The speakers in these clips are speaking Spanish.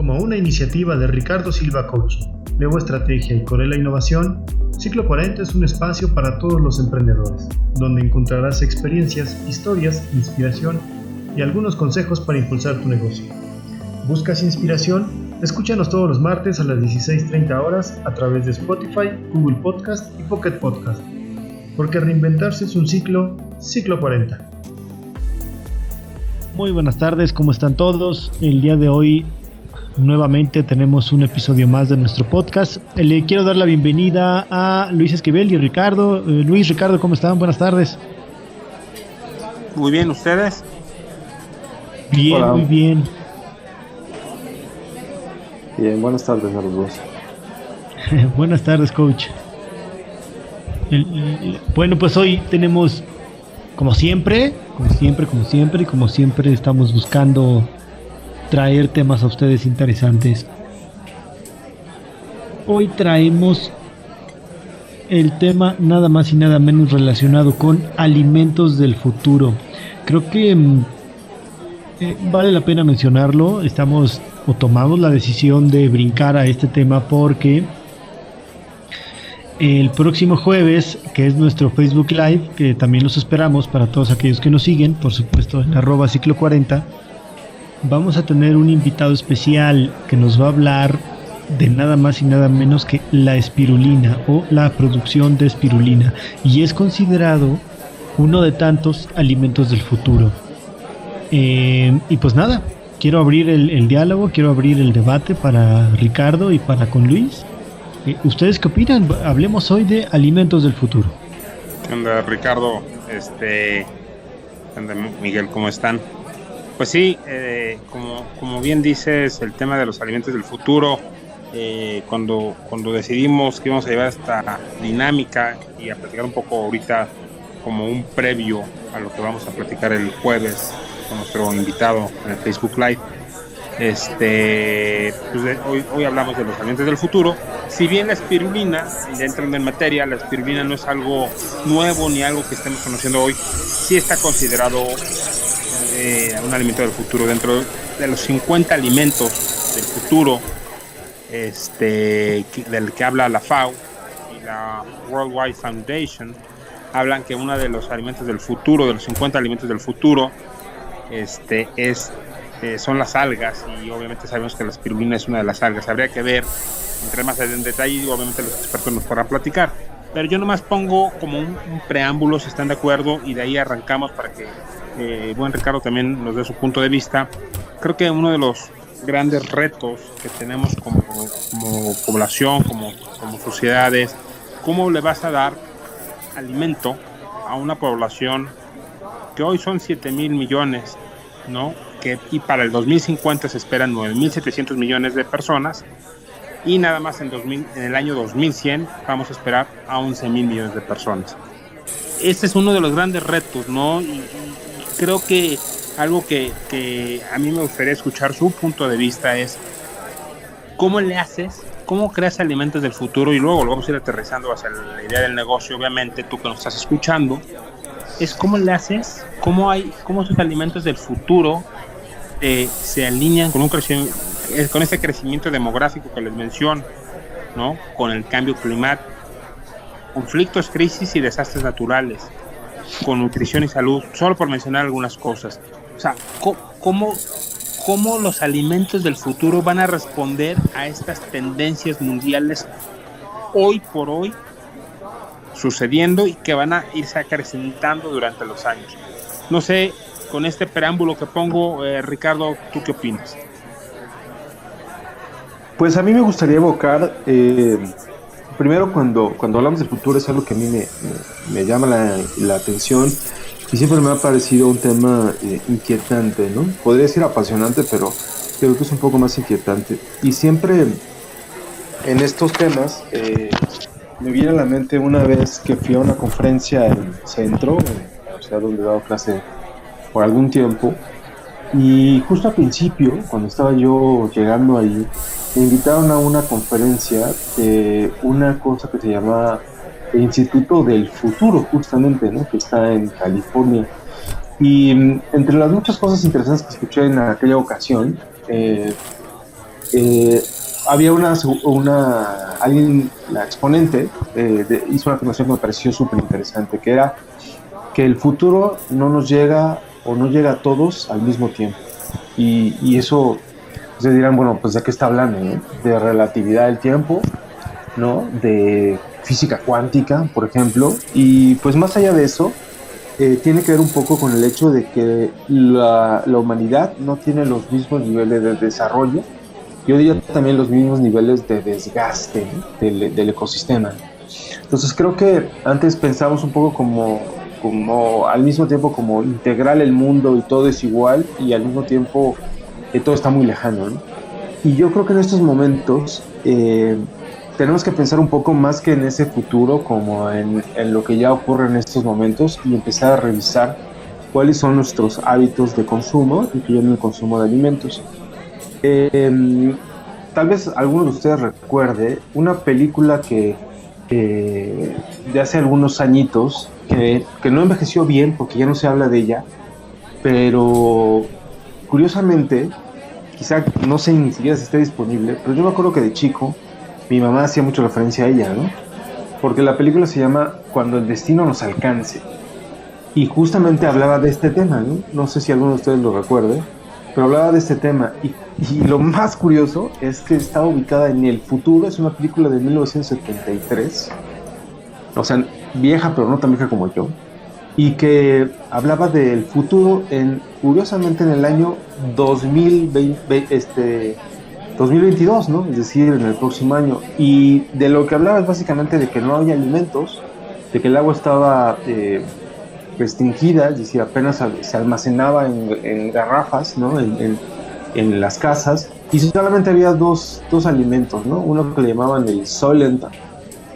Como una iniciativa de Ricardo Silva Coaching, Leo Estrategia y Corela Innovación, Ciclo 40 es un espacio para todos los emprendedores, donde encontrarás experiencias, historias, inspiración y algunos consejos para impulsar tu negocio. ¿Buscas inspiración? Escúchanos todos los martes a las 16.30 horas a través de Spotify, Google Podcast y Pocket Podcast. Porque reinventarse es un ciclo, ciclo 40. Muy buenas tardes, ¿cómo están todos? El día de hoy nuevamente tenemos un episodio más de nuestro podcast. Le quiero dar la bienvenida a Luis Esquivel y Ricardo. Eh, Luis, Ricardo, ¿cómo están? Buenas tardes. Muy bien, ¿ustedes? Bien, muy bien. Bien, buenas tardes a los dos. buenas tardes, coach. bueno, pues hoy tenemos, como siempre, como siempre, como siempre, y como siempre estamos buscando traer temas a ustedes interesantes. Hoy traemos el tema nada más y nada menos relacionado con alimentos del futuro. Creo que mm, eh, vale la pena mencionarlo. Estamos o tomamos la decisión de brincar a este tema porque el próximo jueves, que es nuestro Facebook Live, que también los esperamos para todos aquellos que nos siguen, por supuesto en arroba ciclo 40, vamos a tener un invitado especial que nos va a hablar de nada más y nada menos que la espirulina o la producción de espirulina y es considerado uno de tantos alimentos del futuro. Eh, y pues nada, quiero abrir el, diálogo, quiero abrir el debate para Ricardo y para con Luis. Eh, ¿Ustedes qué opinan? Hablemos hoy de alimentos del futuro. ¿Qué Ricardo? Este, Miguel? ¿Cómo están? Pues sí, eh, como, como bien dices, el tema de los alimentos del futuro, eh, cuando, cuando decidimos que íbamos a llevar esta dinámica y a platicar un poco ahorita como un previo a lo que vamos a platicar el jueves con nuestro invitado en el Facebook Live, este, pues hoy, hoy hablamos de los alimentos del futuro. Si bien la espirulina, entrando en materia, la espirulina no es algo nuevo ni algo que estemos conociendo hoy, sí está considerado eh, un alimento del futuro. Dentro de los 50 alimentos del futuro, este, del que habla la FAO y la World Wide Foundation, hablan que uno de los alimentos del futuro, de los 50 alimentos del futuro, este, es, eh, son las algas y obviamente sabemos que la espirulina es una de las algas. Habría que ver, entre más en detalle y obviamente los expertos nos podrán platicar. Pero yo nomás pongo como un preámbulo, si están de acuerdo, y de ahí arrancamos para que eh, buen Ricardo también nos dé su punto de vista. Creo que uno de los grandes retos que tenemos como, población, como, sociedades, cómo le vas a dar alimento a una población que hoy son 7 mil millones, ¿no? Que, y para el 2050 se esperan 9.700 millones de personas y nada más en, 2000, en el año 2100 vamos a esperar a 11 mil millones de personas. Este es uno de los grandes retos, ¿no? Creo que algo que, que, a mí me gustaría escuchar su punto de vista es cómo le haces, cómo creas alimentos del futuro y luego lo vamos a ir aterrizando hacia la idea del negocio, obviamente tú que nos estás escuchando, es cómo le haces, cómo hay, cómo esos alimentos del futuro eh, se alinean con un crecimiento, eh, con ese crecimiento demográfico que les menciono, ¿no? Con el cambio climático, conflictos, crisis y desastres naturales con nutrición y salud, solo por mencionar algunas cosas. O sea, ¿cómo, cómo los alimentos del futuro van a responder a estas tendencias mundiales hoy por hoy sucediendo y que van a irse acrecentando durante los años? No sé, con este preámbulo que pongo, eh, Ricardo, ¿tú qué opinas? Pues a mí me gustaría evocar eh, primero cuando, cuando hablamos del futuro es algo que a mí me, llama la, atención y siempre me ha parecido un tema eh, inquietante, ¿no? Podría decir apasionante, pero creo que es un poco más inquietante. Y siempre en estos temas eh, me viene a la mente una vez que fui a una conferencia en centro, o sea, donde he dado clase por algún tiempo, y justo al principio, cuando estaba yo llegando ahí, me invitaron a una conferencia de una cosa que se llama el Instituto del Futuro, justamente, ¿no? que está en California. Y mm, entre las muchas cosas interesantes que escuché en aquella ocasión, eh, eh, había una, una, alguien, la exponente, eh, hizo una afirmación que me pareció súper interesante, que era que el futuro no nos llega o no llega a todos al mismo tiempo. Y, y eso, se dirán, bueno, pues de qué está hablando, De relatividad del tiempo, ¿no? De física cuántica, por ejemplo. Y pues más allá de eso, eh, tiene que ver un poco con el hecho de que la, la humanidad no tiene los mismos niveles de desarrollo yo diría también los mismos niveles de desgaste del, del, ecosistema. Entonces creo que antes pensamos un poco como, como al mismo tiempo como integral el mundo y todo es igual y al mismo tiempo eh, todo está muy lejano. Y yo creo que en estos momentos eh, tenemos que pensar un poco más que en ese futuro como en, en lo que ya ocurre en estos momentos y empezar a revisar cuáles son nuestros hábitos de consumo, incluyendo el consumo de alimentos. Eh, tal vez alguno de ustedes recuerde una película que de hace algunos añitos, que, que, no envejeció bien porque ya no se habla de ella, pero curiosamente, quizá no sé ni siquiera si está disponible, pero yo me acuerdo que de chico mi mamá hacía mucho referencia a ella, ¿no? Porque la película se llama Cuando el destino nos alcance. Y justamente hablaba de este tema, ¿no? No sé si alguno de ustedes lo recuerde pero hablaba de este tema. Y, lo más curioso es que está ubicada en el futuro, es una película de 1973, o sea, vieja, pero no tan vieja como yo, y que hablaba del futuro, en, curiosamente en el año 2020, este, 2022, ¿no? Es decir, en el próximo año. Y de lo que hablaba es básicamente de que no había alimentos, de que el agua estaba... Eh, restringida, es decir, apenas se almacenaba en, garrafas, ¿no? En, en, las casas, y solamente había dos, dos, alimentos, ¿no? Uno que le llamaban el solent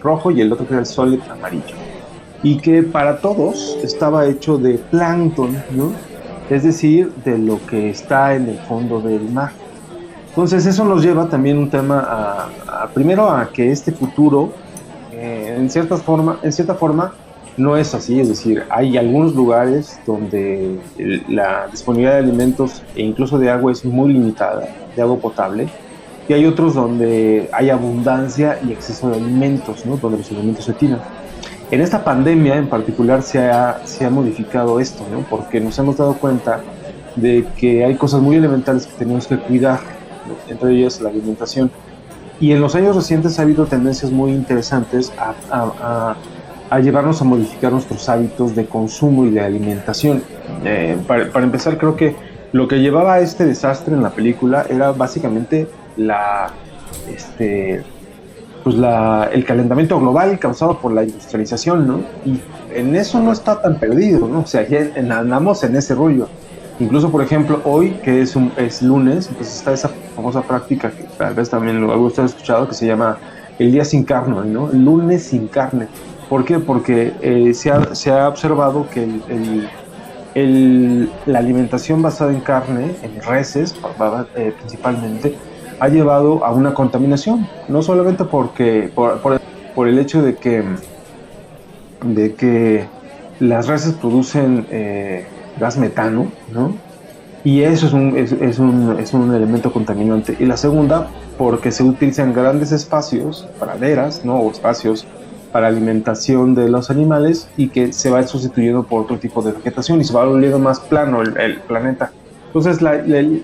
rojo y el otro que era el solent amarillo. Y que para todos estaba hecho de plancton. Es decir, de lo que está en el fondo del mar. Entonces eso nos lleva también un tema a, primero a que este futuro, eh, en, cierta forma, en cierta forma, no es así, es decir, hay algunos lugares donde la disponibilidad de alimentos e incluso de agua es muy limitada, de agua potable, y hay otros donde hay abundancia y exceso de alimentos, ¿no? donde los alimentos se tiran. En esta pandemia en particular se ha, se ha modificado esto, ¿no? porque nos hemos dado cuenta de que hay cosas muy elementales que tenemos que cuidar, entre ellas la alimentación. Y en los años recientes ha habido tendencias muy interesantes a, a a llevarnos a modificar nuestros hábitos de consumo y de alimentación. Eh, para, empezar, creo que lo que llevaba a este desastre en la película era básicamente la, este, pues la, el calentamiento global causado por la industrialización, ¿no? Y en eso no está tan perdido, ¿no? O sea, ya andamos en ese rollo. Incluso, por ejemplo, hoy, que es, un, es lunes, pues está esa famosa práctica que tal vez también lo ha escuchado, que se llama el día sin carne, ¿no? El lunes sin carne ¿Por qué? Porque eh, se, ha, se, ha, observado que el, el, la alimentación basada en carne, en reses eh, principalmente, ha llevado a una contaminación. No solamente porque, por, por, el hecho de que, de que las reses producen eh, gas metano, ¿no? Y eso es un, es, un, es un elemento contaminante. Y la segunda, porque se utilizan grandes espacios, praderas, ¿no? O espacios para alimentación de los animales y que se va sustituyendo por otro tipo de vegetación y se va volviendo más plano el, planeta. Entonces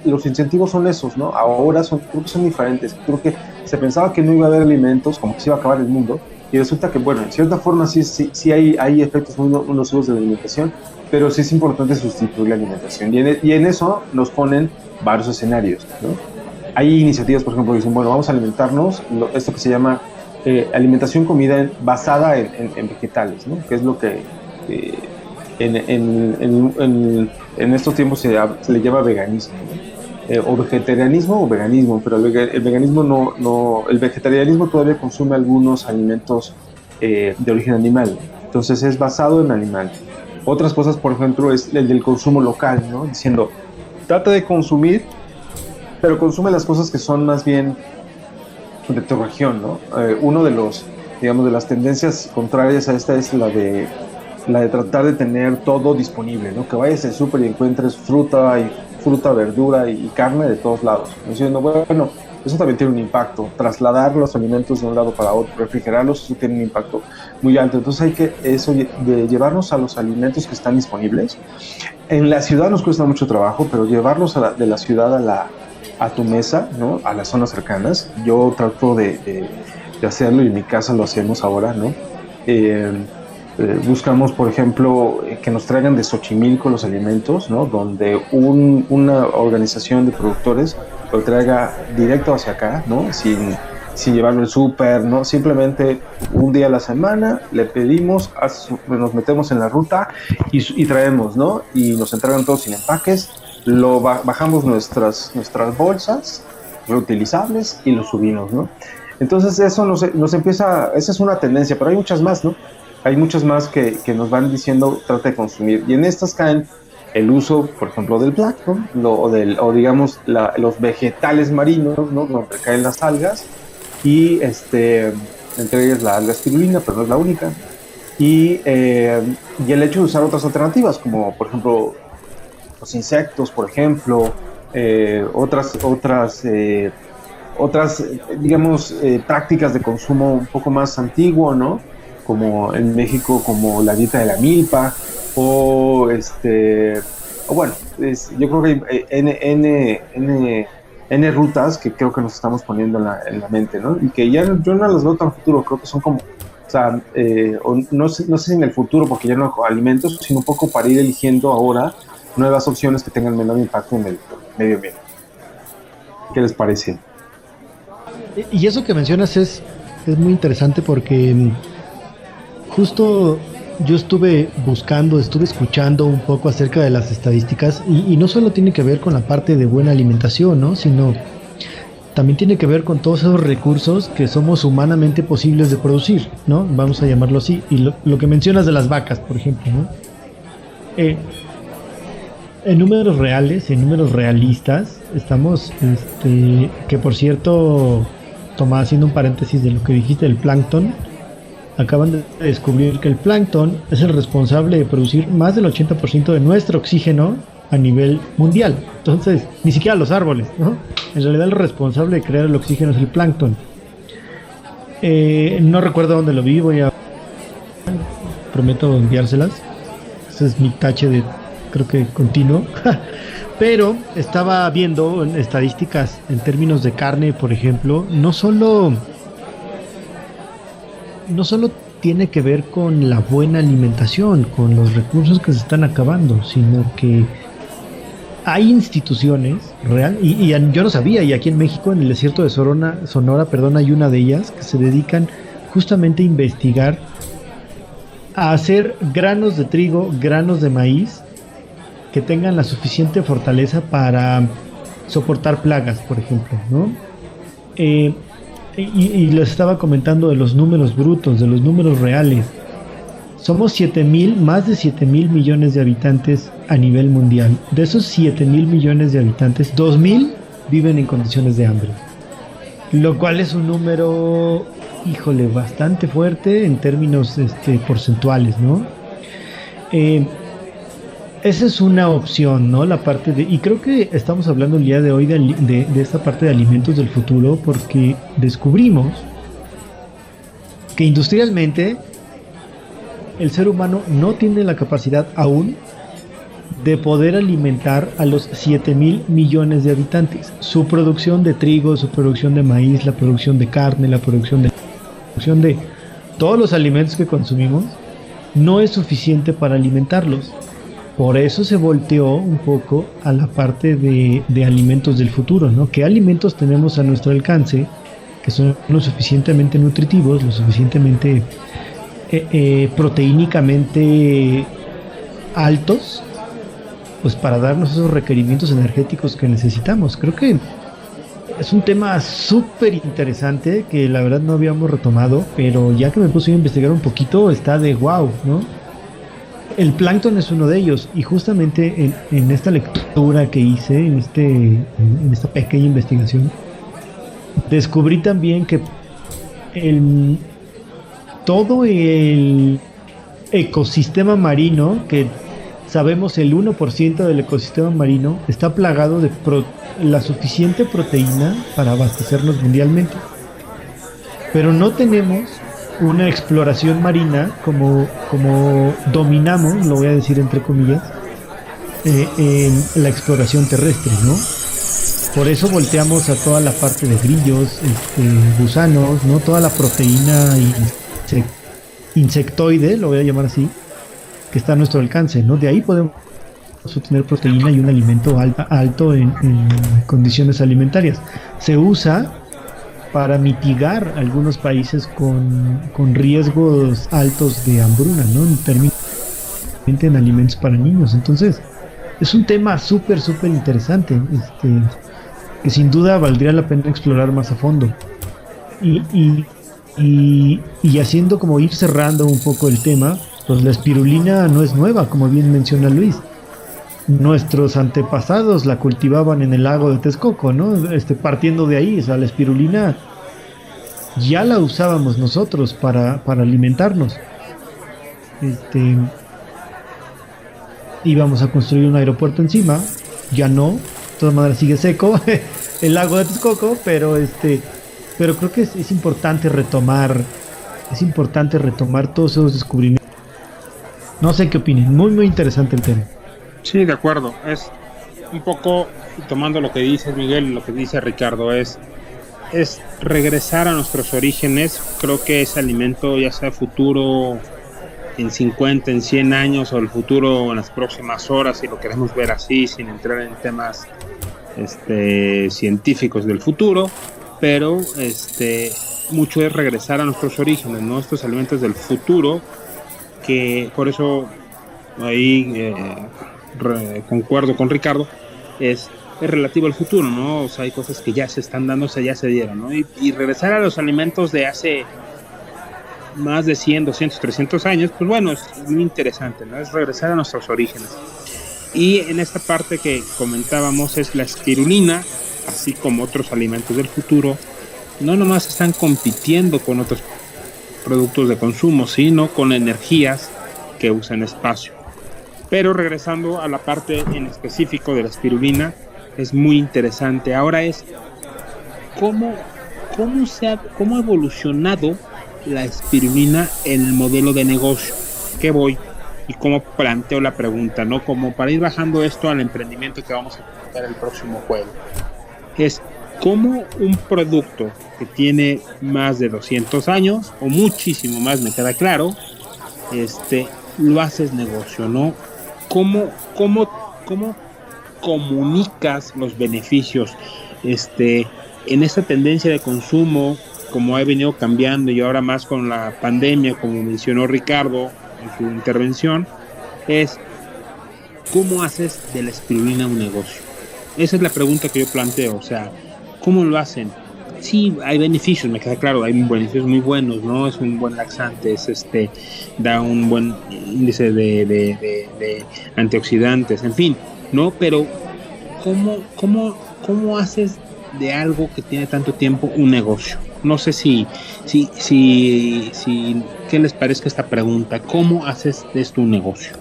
los incentivos son esos, ¿no? Ahora son, creo que son diferentes. Creo que se pensaba que no iba a haber alimentos, como que se iba a acabar el mundo, y resulta que, bueno, en cierta forma sí, sí, sí hay, hay efectos muy nocivos de la alimentación, pero sí es importante sustituir la alimentación. Y en, y en eso nos ponen varios escenarios, ¿no? Hay iniciativas, por ejemplo, que dicen, bueno, vamos a alimentarnos, esto que se llama eh, alimentación comida basada en, vegetales, ¿no? que es lo que eh, en, estos tiempos se, le llama veganismo, eh, o vegetarianismo o veganismo, pero el, veganismo no, el vegetarianismo todavía consume algunos alimentos de origen animal, entonces es basado en animal. Otras cosas, por ejemplo, es el del consumo local, ¿no? diciendo, trata de consumir, pero consume las cosas que son más bien de tu región, ¿no? Eh, uno de los, digamos, de las tendencias contrarias a esta es la de la de tratar de tener todo disponible, ¿no? Que vayas al súper y encuentres fruta y fruta, verdura y, carne de todos lados. Diciendo, bueno, eso también tiene un impacto. Trasladar los alimentos de un lado para otro, refrigerarlos, eso tiene un impacto muy alto. Entonces hay que eso de llevarnos a los alimentos que están disponibles. En la ciudad nos cuesta mucho trabajo, pero llevarlos de la ciudad a, la, a tu mesa, ¿no? a las zonas cercanas. Yo trato de, de, hacerlo y en mi casa lo hacemos ahora, ¿no? Eh, eh, buscamos, por ejemplo, eh, que nos traigan de Xochimilco los alimentos, ¿no? Donde una organización de productores lo traiga directo hacia acá, ¿no? Sin, llevarlo al súper, ¿no? Simplemente un día a la semana le pedimos, nos metemos en la ruta y, traemos, ¿no? Y nos entregan todos sin empaques, lo bajamos nuestras, nuestras bolsas reutilizables y lo subimos, ¿no? Entonces eso nos empieza, esa es una tendencia, pero hay muchas más, ¿no? Hay muchas más que, que, nos van diciendo trata de consumir. Y en estas caen el uso, por ejemplo, del plancton, o, del, o digamos los vegetales marinos, ¿no? donde caen las algas, y este, entre ellas la alga espirulina, pero no es la única. Y, eh, y el hecho de usar otras alternativas, como por ejemplo los insectos, por ejemplo, eh, otras, otras, eh, otras, digamos, prácticas de consumo un poco más antiguo, ¿no? Como en México como la dieta de la milpa o este o bueno yo creo que hay n, n, n, n, rutas que creo que nos estamos poniendo en la, en la, mente no y que ya yo no las veo tan futuro creo que son como o sea eh, no, sé, no sé si en el futuro porque ya no alimentos sino un poco para ir eligiendo ahora nuevas opciones que tengan menor impacto en el medio ambiente ¿qué les parece? Y eso que mencionas es, es muy interesante porque justo yo estuve buscando, estuve escuchando un poco acerca de las estadísticas y, no solo tiene que ver con la parte de buena alimentación, ¿no? Sino también tiene que ver con todos esos recursos que somos humanamente posibles de producir, ¿no? Vamos a llamarlo así. Y lo, que mencionas de las vacas, por ejemplo, ¿no? Eh, en números reales, en números realistas, estamos, este, que por cierto, Tomás, haciendo un paréntesis de lo que dijiste del plancton, acaban de descubrir que el plancton es el responsable de producir más del 80% de nuestro oxígeno a nivel mundial. Entonces, ni siquiera los árboles, ¿no? En realidad el responsable de crear el oxígeno es el plancton. Eh, no recuerdo dónde lo vi, voy a... Prometo enviárselas. Ese es mi tache de, creo que continuo. Pero estaba viendo en estadísticas en términos de carne, por ejemplo, no solo no solo tiene que ver con la buena alimentación, con los recursos que se están acabando, sino que hay instituciones real y, yo no sabía y aquí en México en el desierto de Sonora, Sonora, perdón, hay una de ellas que se dedican justamente a investigar a hacer granos de trigo, granos de maíz que tengan la suficiente fortaleza para soportar plagas, por ejemplo, ¿no? Eh, y, les estaba comentando de los números brutos, de los números reales. Somos 7 mil, más de 7 mil millones de habitantes a nivel mundial. De esos 7 mil millones de habitantes, 2 mil viven en condiciones de hambre. Lo cual es un número, híjole, bastante fuerte en términos este, porcentuales, ¿no? Eh, esa es una opción, ¿no? La parte de... Y creo que estamos hablando el día de hoy de, esta parte de alimentos del futuro porque descubrimos que industrialmente el ser humano no tiene la capacidad aún de poder alimentar a los 7 mil millones de habitantes. Su producción de trigo, su producción de maíz, la producción de carne, la producción de, la producción de todos los alimentos que consumimos, no es suficiente para alimentarlos. Por eso se volteó un poco a la parte de, alimentos del futuro, ¿no? ¿Qué alimentos tenemos a nuestro alcance que son lo suficientemente nutritivos, lo suficientemente eh, eh, proteínicamente altos, pues para darnos esos requerimientos energéticos que necesitamos? Creo que es un tema súper interesante que la verdad no habíamos retomado, pero ya que me puse a investigar un poquito, está de wow, ¿no? El plancton es uno de ellos y justamente en, esta lectura que hice, en, este, en esta pequeña investigación, descubrí también que el, todo el ecosistema marino que sabemos el 1% del ecosistema marino está plagado de la suficiente proteína para abastecernos mundialmente. Pero no tenemos una exploración marina como, como dominamos, lo voy a decir entre comillas, eh, en la exploración terrestre, ¿no? Por eso volteamos a toda la parte de grillos, este, gusanos, ¿no? Toda la proteína insectoide, lo voy a llamar así, que está a nuestro alcance, ¿no? De ahí podemos obtener proteína y un alimento alto en, condiciones alimentarias. Se usa para mitigar algunos países con, con riesgos altos de hambruna, ¿no? En términos en alimentos para niños. Entonces, es un tema súper, súper interesante. Este, que sin duda valdría la pena explorar más a fondo. Y, y, y, haciendo como ir cerrando un poco el tema, pues la espirulina no es nueva, como bien menciona Luis. Nuestros antepasados la cultivaban en el lago de Texcoco, ¿no? Este, partiendo de ahí, o la espirulina ya la usábamos nosotros para, para alimentarnos. Este, íbamos a construir un aeropuerto encima, ya no, todas maneras sigue seco el lago de Texcoco, pero este, pero creo que es, importante retomar, es importante retomar todos esos descubrimientos. No sé qué opinen, muy muy interesante el tema. Sí, de acuerdo, es un poco tomando lo que dice Miguel, lo que dice Ricardo, es es regresar a nuestros orígenes. Creo que ese alimento, ya sea futuro en 50, en 100 años o el futuro en las próximas horas, si lo queremos ver así, sin entrar en temas este, científicos del futuro, pero este, mucho es regresar a nuestros orígenes, nuestros alimentos del futuro, que por eso ahí eh, concuerdo con Ricardo, es, es, relativo al futuro, ¿no? O sea, hay cosas que ya se están dando, o sea, ya se dieron, ¿no? Y, y regresar a los alimentos de hace más de 100, 200, 300 años, pues bueno, es muy interesante, ¿no? Es regresar a nuestros orígenes. Y en esta parte que comentábamos es la espirulina, así como otros alimentos del futuro, no nomás están compitiendo con otros productos de consumo, sino con energías que usan espacio. Pero regresando a la parte en específico de la espirulina, es muy interesante. Ahora es cómo, cómo, se ha, cómo ha evolucionado la espirulina en el modelo de negocio. ¿Qué voy? Y cómo planteo la pregunta, ¿no? Como para ir bajando esto al emprendimiento que vamos a presentar el próximo jueves. Es cómo un producto que tiene más de 200 años, o muchísimo más, me queda claro, este, lo haces negocio, ¿no? ¿Cómo, cómo, cómo comunicas los beneficios este, en esta tendencia de consumo como ha venido cambiando y ahora más con la pandemia, como mencionó Ricardo en su intervención, es ¿cómo haces de la espirulina un negocio? Esa es la pregunta que yo planteo, o sea, ¿cómo lo hacen? Sí, hay beneficios, me queda claro, hay beneficios muy buenos, ¿no? Es un buen laxante, es este, da un buen índice de, antioxidantes, en fin, ¿no? Pero, ¿cómo, cómo, ¿cómo haces de algo que tiene tanto tiempo un negocio? No sé si, si, si, si, ¿qué les parece esta pregunta? ¿Cómo haces de esto un negocio?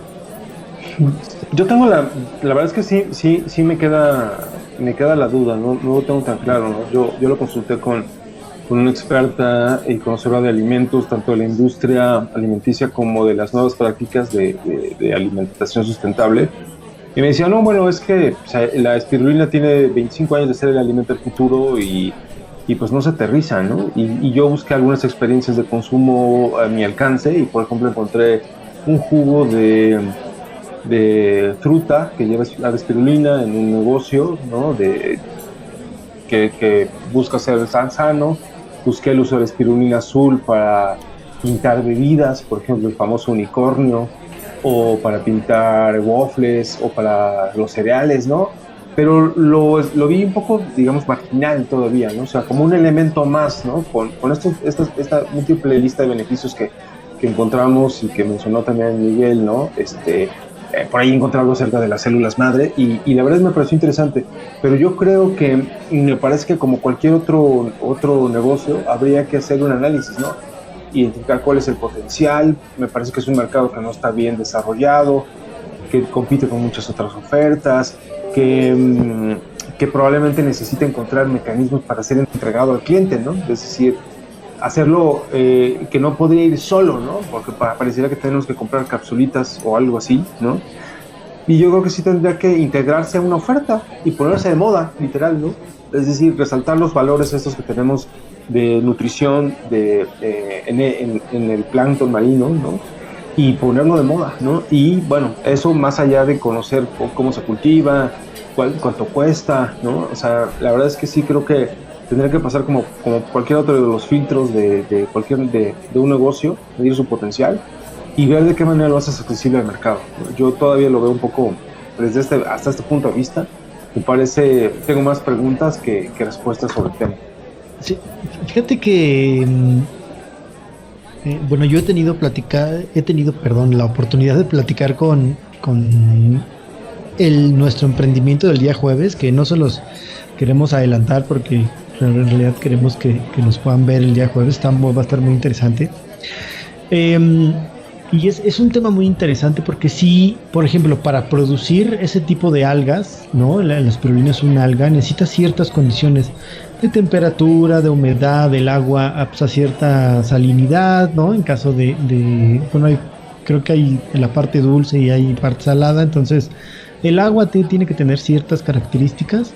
Yo tengo la, la verdad es que sí, sí, sí me queda, me queda la duda, no, no lo tengo tan claro, ¿no? Yo, yo lo consulté con, con una experta y conocedora de alimentos, tanto de la industria alimenticia como de las nuevas prácticas de, alimentación sustentable. Y me decía, no, bueno, es que la espirulina tiene 25 años de ser el alimento del futuro y y pues no se aterriza, ¿no? Y, yo busqué algunas experiencias de consumo a mi alcance y por ejemplo encontré un jugo de, de fruta que lleva la espirulina en un negocio, ¿no? De, que, busca ser sano. Busqué el uso de espirulina azul para pintar bebidas, por ejemplo el famoso unicornio, o para pintar waffles, o para los cereales, ¿no? pero lo, lo, vi un poco, digamos, marginal todavía, ¿no? O sea, como un elemento más, ¿no? Con, con esto, esta, esta, múltiple lista de beneficios que, que, encontramos y que mencionó también Miguel, ¿no? Este, eh, por ahí encontré algo acerca de las células madre y, y, la verdad me pareció interesante, pero yo creo que me parece que como cualquier otro, otro negocio habría que hacer un análisis, ¿no? Identificar cuál es el potencial, me parece que es un mercado que no está bien desarrollado, que compite con muchas otras ofertas, que, mm, que probablemente necesita encontrar mecanismos para ser entregado al cliente, ¿no? Es decir, hacerlo eh, que no podría ir solo, ¿no? Porque pareciera que tenemos que comprar capsulitas o algo así, ¿no? Y yo creo que sí tendría que integrarse a una oferta y ponerse de moda, literal, ¿no? Es decir, resaltar los valores estos que tenemos de nutrición de, en, en, el plancton marino, ¿no? Y ponerlo de moda, ¿no? Y bueno, eso más allá de conocer cómo se cultiva, cuánto cuesta, ¿no? O sea, la verdad es que sí creo que tendría que pasar como, como cualquier otro de los filtros de, de cualquier de, de, un negocio, medir su potencial y ver de qué manera lo haces accesible al mercado. Yo todavía lo veo un poco desde este, hasta este punto de vista. Me parece, tengo más preguntas que, respuestas sobre el tema. Sí, fíjate que mm, eh, bueno, yo he tenido platicar, he tenido, perdón, la oportunidad de platicar con, con el, nuestro emprendimiento del día jueves, que no se los queremos adelantar porque en realidad queremos que, nos puedan ver el día jueves, va a estar muy interesante. Em, y es, es, un tema muy interesante porque si, por ejemplo, para producir ese tipo de algas, ¿no? La, la espirulina es una alga, necesita ciertas condiciones de temperatura, de humedad del agua pues, a cierta salinidad, ¿no? En caso de, de bueno, hay, creo que hay la parte dulce y hay parte salada, entonces el agua tiene que tener ciertas características.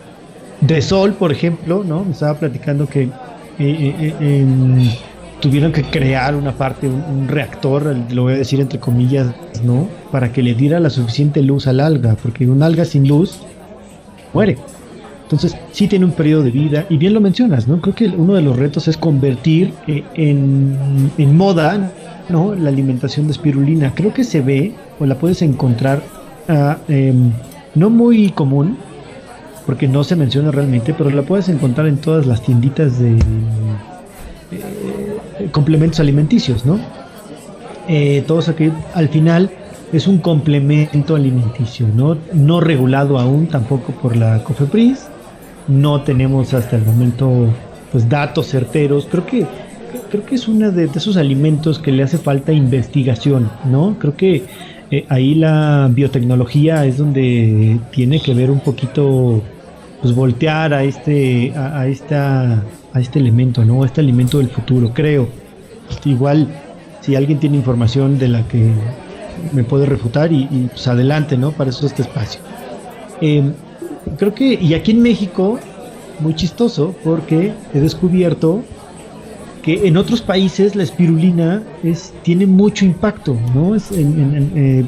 De sol, por ejemplo, ¿no? Me estaba platicando que eh, eh, eh, tuvieron que crear una parte, un, reactor, lo voy a decir entre comillas, ¿no? Para que le diera la suficiente luz al alga, porque un alga sin luz muere. Entonces, sí tiene un periodo de vida, y bien lo mencionas, ¿no? Creo que uno de los retos es convertir en, en moda, ¿no? La alimentación de espirulina. Creo que se ve, o la puedes encontrar Em, no muy común, porque no se menciona realmente, pero la puedes encontrar en todas las tienditas de eh, complementos alimenticios, ¿no? Eh, todos aquí, al final es un complemento alimenticio, ¿no? No regulado aún tampoco por la COFEPRIS, no tenemos hasta el momento pues datos certeros, creo que creo que es uno de, de esos alimentos que le hace falta investigación, ¿no? Creo que eh, ahí la biotecnología es donde tiene que ver un poquito, pues voltear a este, a, esta, a este elemento, ¿no? este alimento del futuro, creo. Igual, si alguien tiene información de la que me puede refutar y, pues adelante, ¿no? Para eso este espacio. Em, creo que, y aquí en México, muy chistoso, porque he descubierto que en otros países la espirulina es, tiene mucho impacto, ¿no? Es eh,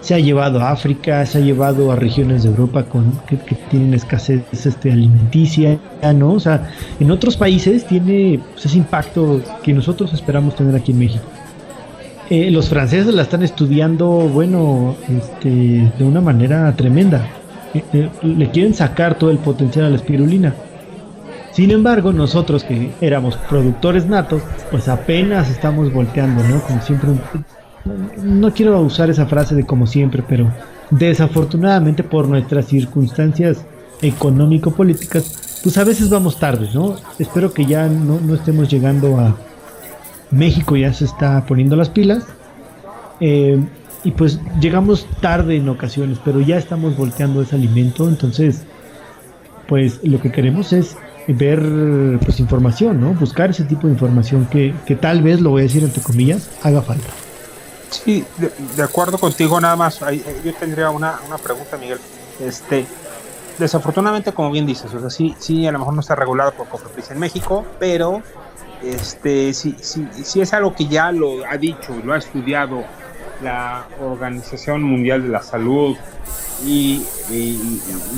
se ha llevado a África, se ha llevado a regiones de Europa con, que, tienen escasez este, alimenticia, ¿no? O sea, en otros países tiene pues, ese impacto que nosotros esperamos tener aquí en México. Eh, los franceses la están estudiando, bueno, este, de una manera tremenda. Eh, le quieren sacar todo el potencial a la espirulina. Sin embargo, nosotros que éramos productores natos, pues apenas estamos volteando, ¿no? Como siempre, no quiero usar esa frase de como siempre, pero desafortunadamente por nuestras circunstancias económico-políticas, pues a veces vamos tarde, ¿no? Espero que ya no, no estemos llegando a México, ya se está poniendo las pilas. Eh, y pues llegamos tarde en ocasiones, pero ya estamos volteando ese alimento, entonces pues lo que queremos es ver pues información, ¿no? Buscar ese tipo de información que, que tal vez, lo voy a decir entre comillas, haga falta. Sí, de, acuerdo contigo, nada más. Yo tendría una, una, pregunta, Miguel. Este, desafortunadamente, como bien dices, o sea, sí, sí, a lo mejor no está regulado por Cofepris en México, pero este, sí, sí, sí es algo que ya lo ha dicho, lo ha estudiado la Organización Mundial de la Salud y,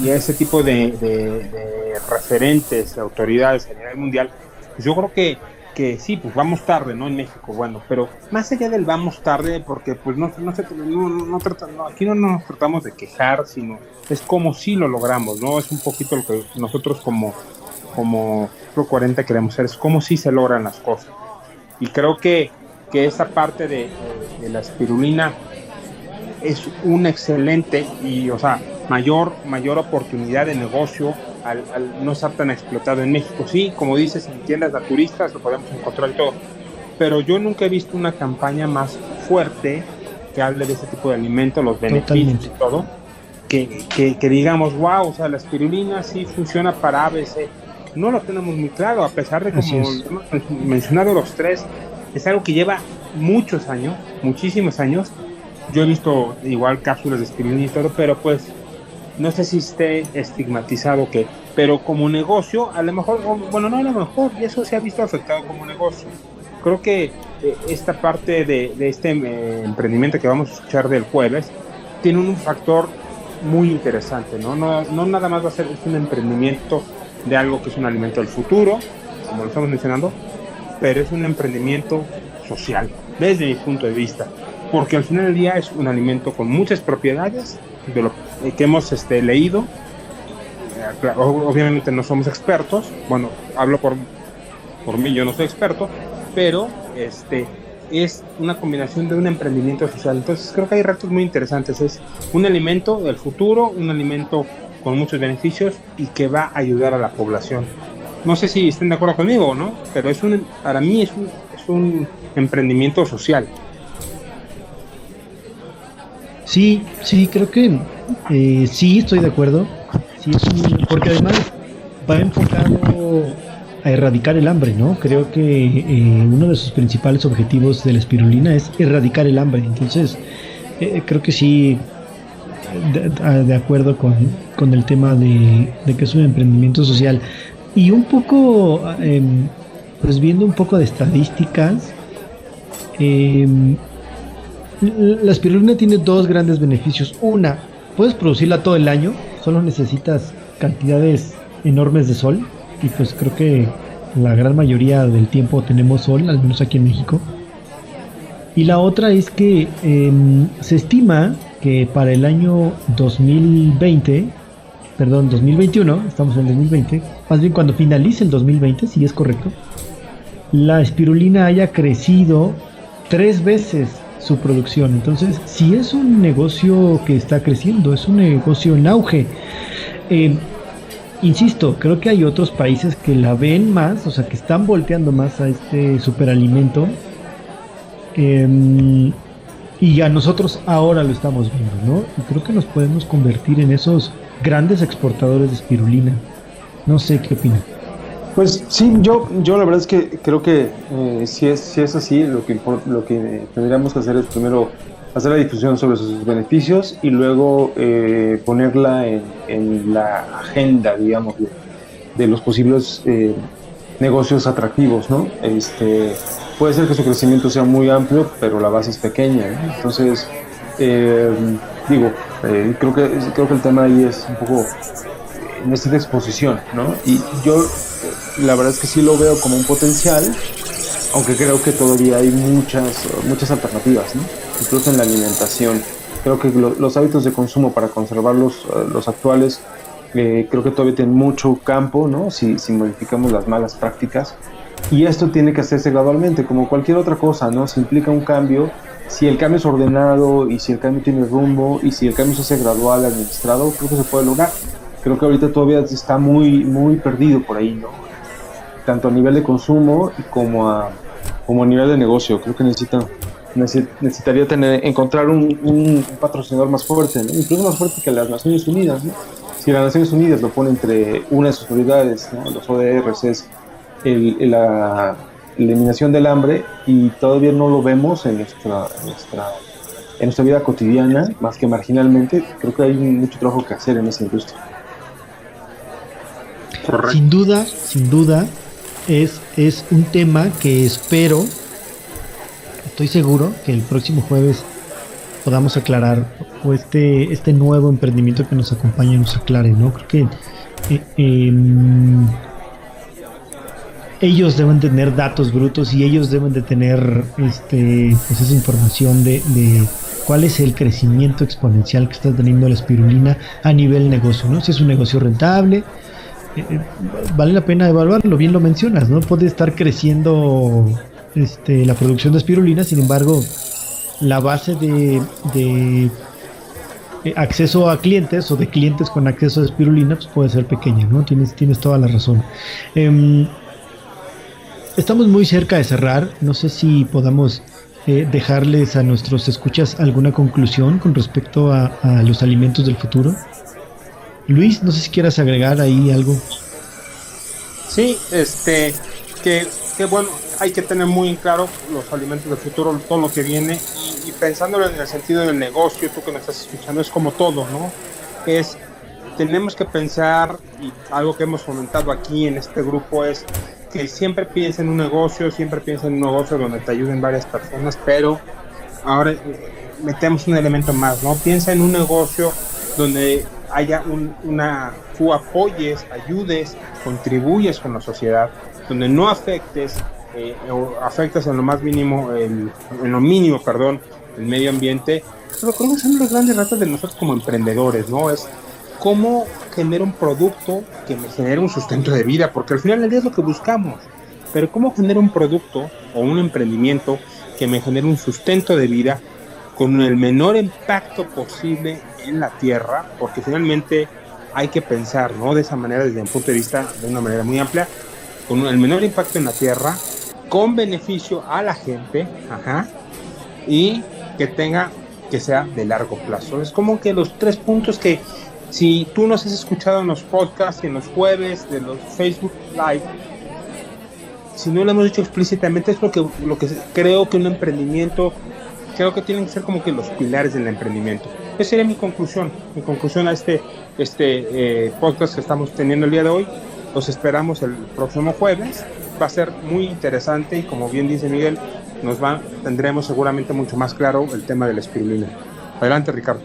ese tipo de, de, referentes, autoridades a nivel mundial, pues yo creo que, que sí, pues vamos tarde, ¿no? En México, bueno, pero más allá del vamos tarde, porque pues no, no, no, no, aquí no nos tratamos de quejar, sino es como si lo logramos, ¿no? Es un poquito lo que nosotros como, como Pro 40 queremos hacer, es como si se logran las cosas. Y creo que, que esa parte de, de la espirulina es un excelente y, o sea, mayor, mayor oportunidad de negocio al, no estar tan explotado en México. Sí, como dices, en tiendas naturistas lo podemos encontrar todo, pero yo nunca he visto una campaña más fuerte que hable de ese tipo de alimento, los beneficios y todo, que, que, digamos, wow, o sea, la espirulina sí funciona para ABC. No lo tenemos muy claro, a pesar de como hemos mencionado los tres, es algo que lleva muchos años, muchísimos años. Yo he visto igual cápsulas de espirulina y todo, pero pues no sé si esté estigmatizado que, pero como negocio, a lo mejor, bueno, no a lo mejor, y eso se ha visto afectado como negocio. Creo que eh, esta parte de, este eh, emprendimiento que vamos a escuchar del jueves tiene un factor muy interesante, ¿no? ¿no? No nada más va a ser un emprendimiento de algo que es un alimento del futuro, como lo estamos mencionando, pero es un emprendimiento social, desde mi punto de vista, porque al final del día es un alimento con muchas propiedades de lo que hemos este, leído. Eh, obviamente no somos expertos, bueno, hablo por, por mí, yo no soy experto, pero este, es una combinación de un emprendimiento social. Entonces creo que hay retos muy interesantes. Es un alimento del futuro, un alimento con muchos beneficios y que va a ayudar a la población. No sé si estén de acuerdo conmigo o no, pero es un, para mí es un, es un emprendimiento social. Sí, sí, creo que eh, sí, estoy de acuerdo. Sí, porque además va enfocado a erradicar el hambre, ¿no? Creo que eh, uno de sus principales objetivos de la espirulina es erradicar el hambre. Entonces, eh, creo que sí, de, acuerdo con, el tema de, de, que es un emprendimiento social. Y un poco, em, pues viendo un poco de estadísticas, eh, la espirulina tiene dos grandes beneficios. Una, puedes producirla todo el año, solo necesitas cantidades enormes de sol. Y pues creo que la gran mayoría del tiempo tenemos sol, al menos aquí en México. Y la otra es que em, se estima que para el año 2020, perdón, 2021, estamos en el 2020, más bien cuando finalice el 2020, si es correcto, la espirulina haya crecido tres veces su producción. Entonces, si es un negocio que está creciendo, es un negocio en auge. Eh, insisto, creo que hay otros países que la ven más, o sea, que están volteando más a este superalimento. Em, y a nosotros ahora lo estamos viendo, ¿no? Y creo que nos podemos convertir en esos grandes exportadores de espirulina. No sé qué opinan. Pues sí, yo, yo la verdad es que creo que eh, si, es, si es así, lo que, lo que tendríamos que hacer es primero hacer la difusión sobre sus beneficios y luego eh, ponerla en, la agenda, digamos, de, los posibles eh, negocios atractivos, ¿no? Este, puede ser que su crecimiento sea muy amplio, pero la base es pequeña, entonces, digo, creo, que, creo que el tema ahí es un poco necesita exposición, ¿no? Y yo la verdad es que sí lo veo como un potencial, aunque creo que todavía hay muchas, muchas alternativas, ¿no? incluso en la alimentación. Creo que los hábitos de consumo para conservar los, eh, los actuales, eh, creo que todavía tienen mucho campo, ¿no? Si, si modificamos las malas prácticas. Y esto tiene que hacerse gradualmente, como cualquier otra cosa, ¿no? Si implica un cambio, si el cambio es ordenado y si el cambio tiene rumbo y si el cambio se hace gradual, administrado, creo que se puede lograr. Creo que ahorita todavía está muy, muy perdido por ahí, ¿no? Tanto a nivel de consumo como a, como a nivel de negocio. Creo que necesita, necesitaría tener, encontrar un, patrocinador más fuerte, incluso más fuerte que las Naciones Unidas. Si las Naciones Unidas lo pone entre una de sus prioridades, los ODRs, es la eliminación del hambre y todavía no lo vemos en nuestra, nuestra, en nuestra vida cotidiana, más que marginalmente, creo que hay mucho trabajo que hacer en esa industria. Sin duda, sin duda, es, es un tema que espero, estoy seguro que el próximo jueves podamos aclarar o este, este nuevo emprendimiento que nos acompaña nos aclare, ¿no? Creo que eh, em, ellos deben tener datos brutos y ellos deben de tener este, pues esa información de, de cuál es el crecimiento exponencial que está teniendo la espirulina a nivel negocio, ¿no? Si es un negocio rentable, eh, vale la pena evaluarlo, bien lo mencionas, ¿no? Puede estar creciendo este, la producción de espirulina, sin embargo, la base de, eh, acceso a clientes o de clientes con acceso a espirulina pues puede ser pequeña, ¿no? Tienes, tienes toda la razón. Em, estamos muy cerca de cerrar, no sé si podamos eh, dejarles a nuestros escuchas alguna conclusión con respecto a, los alimentos del futuro. Luis, no sé si quieras agregar ahí algo. Sí, este, que, que bueno, hay que tener muy en claro los alimentos del futuro, todo lo que viene y, y pensándolo en el sentido del negocio, tú que me estás escuchando, es como todo, ¿no? Es tenemos que pensar, y algo que hemos comentado aquí en este grupo es que siempre piensa en un negocio, siempre piensa en un negocio donde te ayuden varias personas, pero ahora eh, metemos un elemento más, ¿no? Piensa en un negocio donde haya una, tú apoyes, ayudes, contribuyes con la sociedad, donde no afectes eh, o afectas en lo más mínimo, en lo mínimo, perdón, el medio ambiente. Pero creo que son los grandes retos de nosotros como emprendedores, ¿no? Es cómo genera un producto que me genere un sustento de vida, porque al final del día es lo que buscamos. Pero cómo genera un producto o un emprendimiento que me genere un sustento de vida con el menor impacto posible en la tierra, porque finalmente hay que pensar, ¿no? De esa manera, desde un punto de vista, de una manera muy amplia, con el menor impacto en la tierra, con beneficio a la gente, ajá, y que tenga, que sea de largo plazo. Es como que los tres puntos que si tú nos has escuchado en los podcasts, en los jueves, de los Facebook Live, si no lo hemos dicho explícitamente, es lo que, lo que creo que un emprendimiento, creo que tienen que ser como que los pilares del emprendimiento. Esa sería mi conclusión, mi conclusión a este, este eh, podcast que estamos teniendo el día de hoy. Los esperamos el próximo jueves. Va a ser muy interesante y como bien dice Miguel, nos va, tendremos seguramente mucho más claro el tema de la espirulina. Adelante, Ricardo.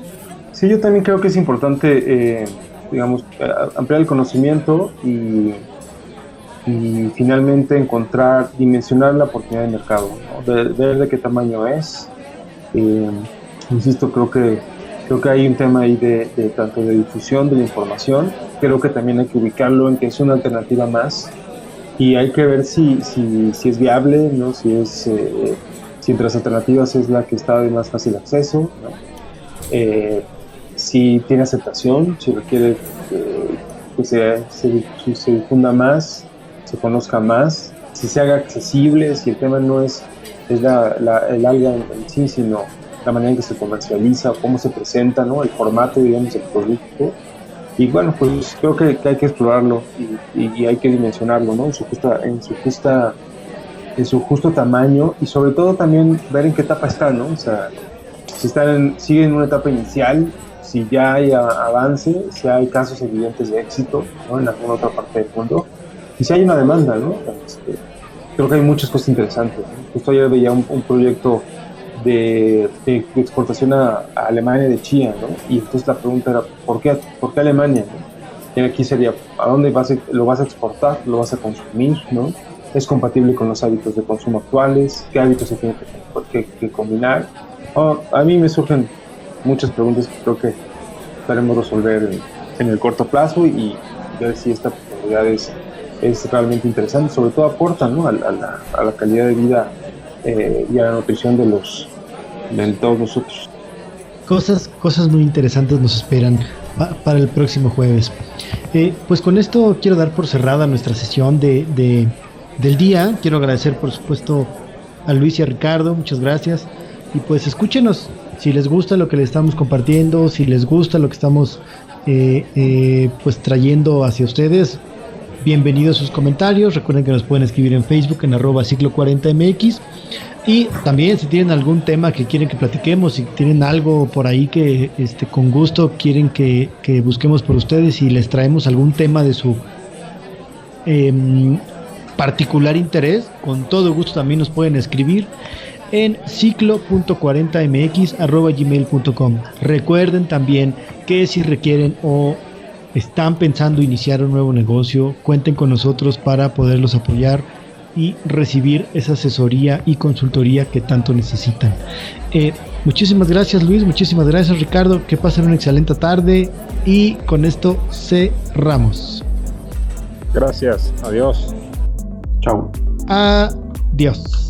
Sí, yo también creo que es importante, eh, digamos, ampliar el conocimiento y, finalmente encontrar, dimensionar la oportunidad de mercado, ver de, qué tamaño es. Eh, insisto, creo que creo que hay un tema ahí de, tanto de difusión de la información, creo que también hay que ubicarlo en que es una alternativa más y hay que ver si, si, si es viable, ¿no? si, es, eh, si entre las alternativas es la que está de más fácil acceso. ¿no? si tiene aceptación, si requiere eh, que se, se, difunda más, se conozca más, si se haga accesible, si el tema no es, es la, el alga en, sí, sino la manera en que se comercializa, cómo se presenta, ¿no? el formato, digamos, del producto. Y bueno, pues creo que, hay que explorarlo y, hay que dimensionarlo ¿no? en, su justa, en, su justa, en su justo tamaño y sobre todo también ver en qué etapa está, ¿no? O sea, si están sigue en una etapa inicial, si ya hay avance, si hay casos evidentes de éxito en alguna otra parte del mundo y si hay una demanda, ¿no? Este, creo que hay muchas cosas interesantes. Justo ayer veía un, proyecto de, exportación a, Alemania de chía, ¿no? Y entonces la pregunta era, ¿por qué, por qué Alemania? Y aquí sería, ¿a dónde vas lo vas a exportar? ¿Lo vas a consumir? ¿no? ¿Es compatible con los hábitos de consumo actuales? ¿Qué hábitos se tienen que, combinar? Oh, a mí me surgen muchas preguntas que creo que esperemos resolver en, el corto plazo y ver si esta oportunidad es, realmente interesante, sobre todo aporta a, la, calidad de vida eh, y a la nutrición de los de todos nosotros. Cosas, cosas muy interesantes nos esperan para el próximo jueves. Eh, pues con esto quiero dar por cerrada nuestra sesión de, del día. Quiero agradecer por supuesto a Luis y a Ricardo, muchas gracias. Y pues escúchenos si les gusta lo que les estamos compartiendo, si les gusta lo que estamos eh, eh, pues trayendo hacia ustedes, bienvenidos sus comentarios. Recuerden que nos pueden escribir en Facebook en arroba ciclo 40mx. Y también si tienen algún tema que quieren que platiquemos, si tienen algo por ahí que este, con gusto quieren que, busquemos por ustedes y les traemos algún tema de su em, particular interés, con todo gusto también nos pueden escribir en ciclo.40mx.gmail.com. Recuerden también que si requieren o están pensando iniciar un nuevo negocio, cuenten con nosotros para poderlos apoyar y recibir esa asesoría y consultoría que tanto necesitan. Eh, muchísimas gracias Luis, muchísimas gracias Ricardo, que pasen una excelente tarde y con esto cerramos. Gracias, adiós. Chao. Adiós.